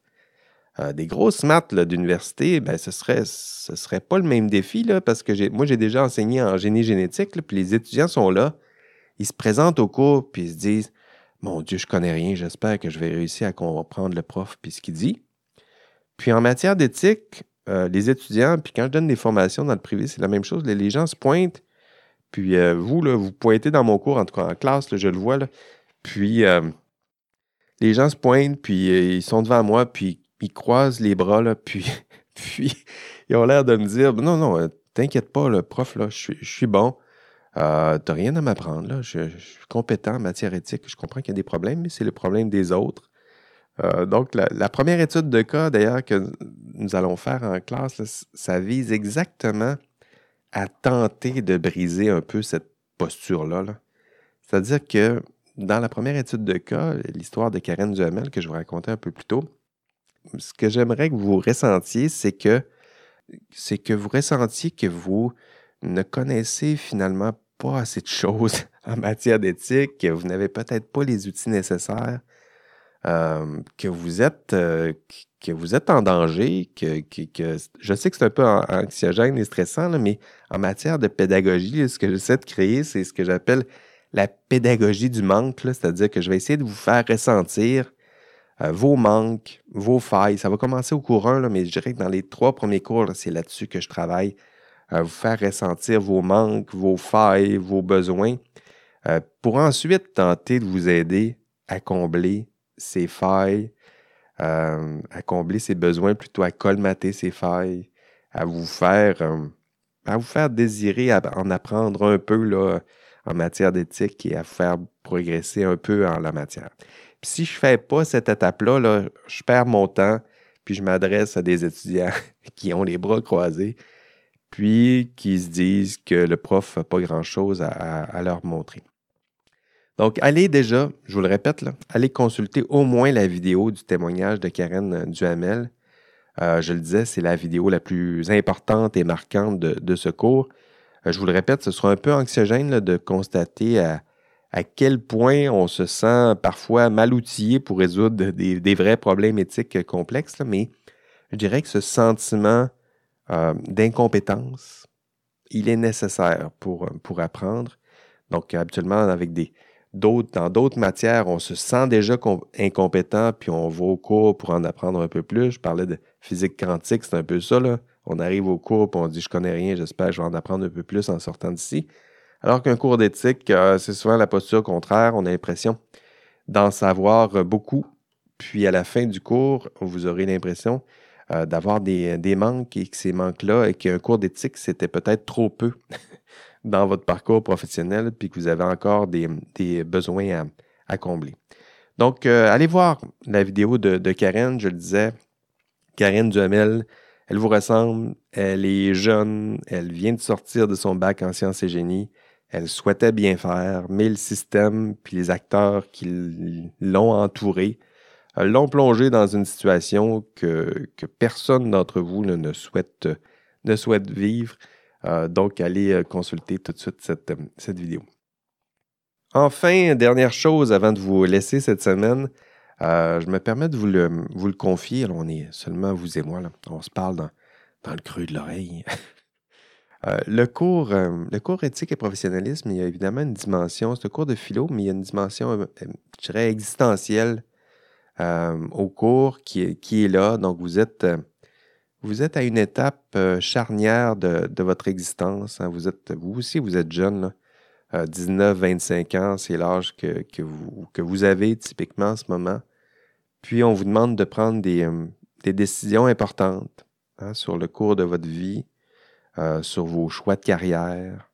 euh, des grosses maths d'université, ben, ce serait, ce serait pas le même défi, là, parce que moi, j'ai déjà enseigné en génie génétique, puis les étudiants sont là, ils se présentent au cours, puis ils se disent Mon Dieu, je connais rien, j'espère que je vais réussir à comprendre le prof puis ce qu'il dit. Puis en matière d'éthique, euh, les étudiants, puis quand je donne des formations dans le privé, c'est la même chose. Les gens se pointent, puis euh, vous, là, vous pointez dans mon cours, en tout cas en classe, je le vois. Puis euh, les gens se pointent, puis euh, ils sont devant moi, puis ils croisent les bras, puis, puis ils ont l'air de me dire Non, non, t'inquiète pas, le prof, là, je suis bon. T'as rien à m'apprendre. Je, suis compétent en matière éthique. Je comprends qu'il y a des problèmes, mais c'est le problème des autres. donc, la, première étude de cas, d'ailleurs, que nous allons faire en classe, ça vise exactement à tenter de briser un peu cette posture-là. cest à dire que dans la première étude de cas, l'histoire de Karen Duhamel que je vous racontais un peu plus tôt, ce que j'aimerais que vous ressentiez, c'est que c'est que vous ressentiez que vous ne connaissez finalement pas assez de choses en matière d'éthique, que vous n'avez peut-être pas les outils nécessaires, euh, que vous êtes euh, que vous êtes en danger, que, je sais que c'est un peu anxiogène et stressant, mais en matière de pédagogie, ce que j'essaie de créer, c'est ce que j'appelle la pédagogie du manque, c'est-à-dire que je vais essayer de vous faire ressentir euh, vos manques, vos failles. Ça va commencer au cours 1, mais je dirais que dans les trois premiers cours, c'est là-dessus que je travaille. Vous faire ressentir vos manques, vos failles, vos besoins, pour ensuite tenter de vous aider à combler ces failles, à combler ces besoins, plutôt à colmater ces failles, à vous faire, désirer en apprendre un peu là, en matière d'éthique et à vous faire progresser un peu en la matière. Puis si je ne fais pas cette étape-là, là, je perds mon temps, puis je m'adresse à des étudiants qui ont les bras croisés, puis qui se disent que le prof n'a pas grand-chose à, leur montrer. Donc, allez déjà, je vous le répète, là, allez consulter au moins la vidéo du témoignage de Karen Duhamel. Euh, je le disais, c'est la vidéo la plus importante et marquante de, ce cours. Euh, je vous le répète, ce sera un peu anxiogène de constater à, à quel point on se sent parfois mal outillé pour résoudre des, vrais problèmes éthiques complexes, mais je dirais que ce sentiment euh, d'incompétence, il est nécessaire pour, pour apprendre. Donc, habituellement, avec des, dans d'autres matières, on se sent déjà incompétent, puis on va au cours pour en apprendre un peu plus. Je parlais de physique quantique, c'est un peu ça. On arrive au cours, puis on dit Je connais rien, j'espère que je vais en apprendre un peu plus en sortant d'ici. Alors qu'un cours d'éthique, euh, c'est souvent la posture contraire. On a l'impression d'en savoir beaucoup. Puis à la fin du cours, vous aurez l'impression euh, d'avoir des, manques et que ces manques-là, et qu'un cours d'éthique, c'était peut-être trop peu dans votre parcours professionnel, puis que vous avez encore des, besoins à, combler. Donc, euh, allez voir la vidéo de, Karen, je le disais. Karen Duhamel, elle vous ressemble, elle est jeune, elle vient de sortir de son bac en sciences et génie. Elle souhaitait bien faire, mais le système puis les acteurs qui l'ont entouré euh, l'ont plongé dans une situation que, personne d'entre vous ne, souhaite, ne souhaite vivre. Euh, donc, allez euh, consulter tout de suite cette, cette, vidéo. Enfin, dernière chose avant de vous laisser cette semaine, je me permets de vous le, confier. on est seulement vous et moi. Là. On se parle dans, le creux de l'oreille. Euh, le, cours, euh, le cours éthique et professionnalisme, il y a évidemment une dimension, c'est un cours de philo, mais il y a une dimension, euh, je dirais, existentielle au cours qui est, là. Donc, vous êtes, vous êtes à une étape charnière de, votre existence. Hein. Vous, êtes, vous aussi, vous êtes jeune. 19, 25 ans, c'est l'âge que, que, vous, que vous avez typiquement en ce moment. Puis, on vous demande de prendre des, des décisions importantes hein, sur le cours de votre vie euh, sur vos choix de carrière.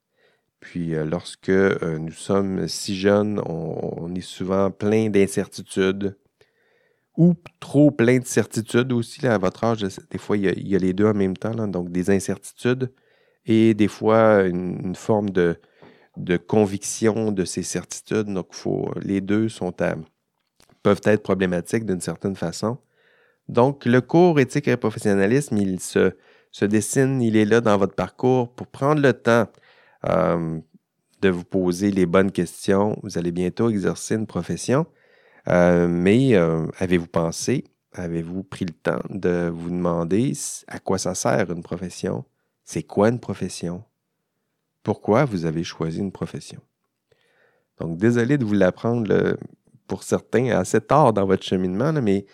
Puis euh, lorsque euh, nous sommes si jeunes, on, est souvent plein d'incertitudes ou trop plein de certitudes aussi. à votre âge, des fois, il y, a, les deux en même temps, donc des incertitudes et des fois une, forme de, conviction de ces certitudes. Donc, faut, les deux sont peuvent être problématiques d'une certaine façon. Donc, le cours éthique et professionnalisme, il se, se dessine, il est là dans votre parcours pour prendre le temps euh, de vous poser les bonnes questions. Vous allez bientôt exercer une profession, euh, mais euh, avez-vous pensé, avez-vous pris le temps de vous demander à quoi ça sert une profession? C'est quoi une profession? Pourquoi vous avez choisi une profession? Donc, désolé de vous l'apprendre pour certains assez tard dans votre cheminement, mais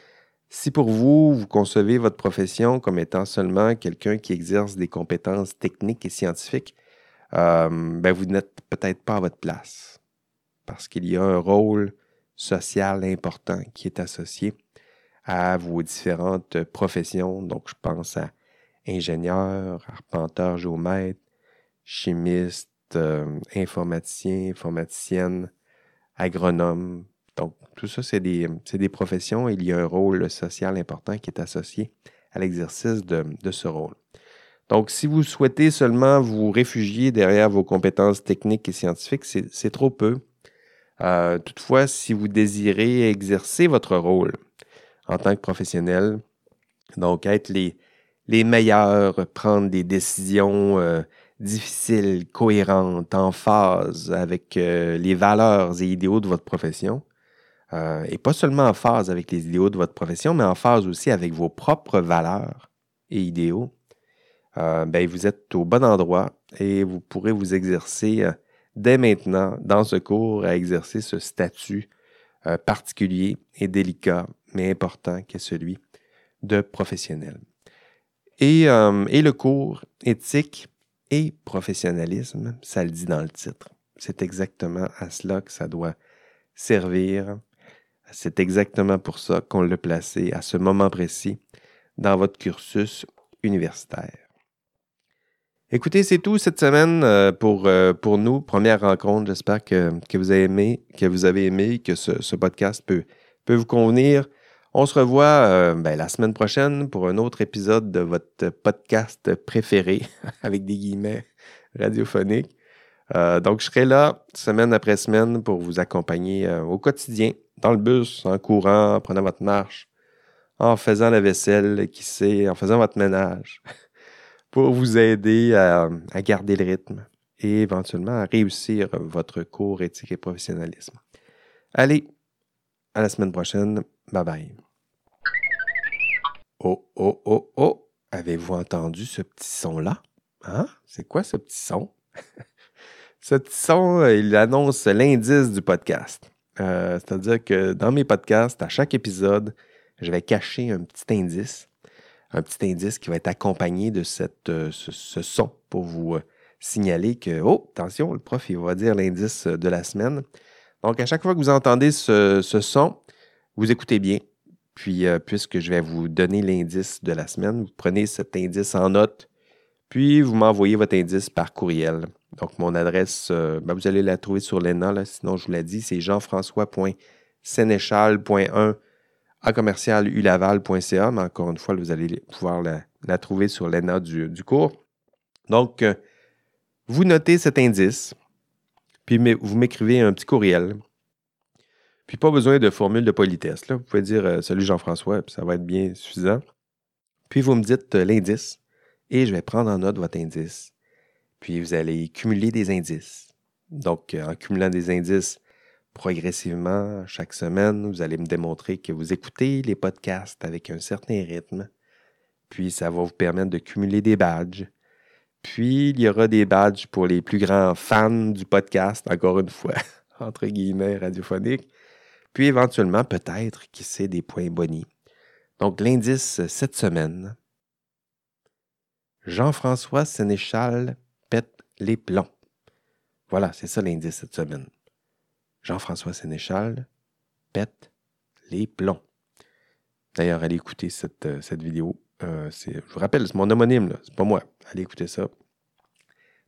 si pour vous, vous concevez votre profession comme étant seulement quelqu'un qui exerce des compétences techniques et scientifiques, euh, ben vous n'êtes peut-être pas à votre place parce qu'il y a un rôle social important qui est associé à vos différentes professions. Donc, je pense à ingénieur, arpenteur, géomètre, chimiste, euh, informaticien, informaticienne, agronome, donc, tout ça, c'est des, professions il y a un rôle social important qui est associé à l'exercice de, ce rôle. Donc, si vous souhaitez seulement vous réfugier derrière vos compétences techniques et scientifiques, c'est trop peu. Euh, toutefois, si vous désirez exercer votre rôle en tant que professionnel, donc être les, meilleurs, prendre des décisions euh, difficile, cohérente, en phase avec euh, les valeurs et idéaux de votre profession. Et pas seulement en phase avec les idéaux de votre profession, mais en phase aussi avec vos propres valeurs et idéaux. Ben, vous êtes au bon endroit et vous pourrez vous exercer dès maintenant dans ce cours à exercer ce statut particulier et délicat, mais important qu'est celui de professionnel. Et, et le cours éthique et professionnalisme, ça le dit dans le titre. C'est exactement à cela que ça doit servir. C'est exactement pour ça qu'on l'a placé à ce moment précis dans votre cursus universitaire. Écoutez, c'est tout cette semaine euh, pour, euh, pour nous. Première rencontre. J'espère que, que, vous avez aimé, que vous avez aimé, que ce, podcast peut, peut vous convenir. On se revoit euh, ben, la semaine prochaine pour un autre épisode de votre podcast préféré, avec des guillemets radiophoniques. Donc, je serai là semaine après semaine pour vous accompagner au quotidien, dans le bus, en courant, en prenant votre marche, en faisant la vaisselle, qui sait, en faisant votre ménage, pour vous aider à, garder le rythme et éventuellement à réussir votre cours éthique et professionnalisme. Allez, à la semaine prochaine. Bye bye. Oh, oh, oh, oh. Avez-vous entendu ce petit son-là? Hein? C'est quoi ce petit son? ce petit son, euh, il annonce l'indice du podcast. Euh, c'est-à-dire que dans mes podcasts, à chaque épisode, je vais cacher un petit indice. Un petit indice qui va être accompagné de cette, euh, ce, son pour vous signaler que, oh, attention, le prof, il va dire l'indice de la semaine. Donc, à chaque fois que vous entendez ce son, vous écoutez bien. Puis, euh, puisque je vais vous donner l'indice de la semaine, vous prenez cet indice en note, puis vous m'envoyez votre indice par courriel. Donc, mon adresse, euh, ben, vous allez la trouver sur l'ENA, sinon je vous l'ai dit, c'est jean-françois.sénéchal.1 à commercialulaval.ca, mais encore une fois, vous allez pouvoir la, trouver sur l'ENA du, du, cours. Donc, euh, vous notez cet indice, puis vous m'écrivez un petit courriel puis pas besoin de formule de politesse. Là. Vous pouvez dire euh, Salut Jean-François, puis ça va être bien suffisant. Puis vous me dites euh, l'indice et je vais prendre en note votre indice. Puis vous allez cumuler des indices. Donc, en cumulant des indices progressivement chaque semaine, vous allez me démontrer que vous écoutez les podcasts avec un certain rythme. Puis ça va vous permettre de cumuler des badges. Puis il y aura des badges pour les plus grands fans du podcast, encore une fois, entre guillemets, radiophoniques puis éventuellement peut-être, qui sait, des points bonnies. Donc l'indice cette semaine, Jean-François Sénéchal pète les plombs. Voilà, c'est ça l'indice cette semaine. Jean-François Sénéchal pète les plombs. D'ailleurs, allez écouter cette, euh, vidéo. Euh, je vous rappelle, c'est mon homonyme, c'est pas moi. Allez écouter ça.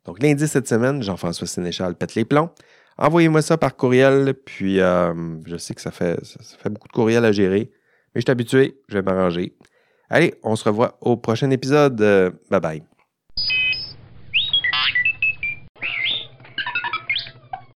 Donc, l'indice cette semaine, Jean-François Sénéchal pète les plombs. Envoyez-moi ça par courriel, puis euh, je sais que ça fait, ça fait beaucoup de courriel à gérer, mais je suis habitué, je vais m'arranger. Allez, on se revoit au prochain épisode. Bye bye.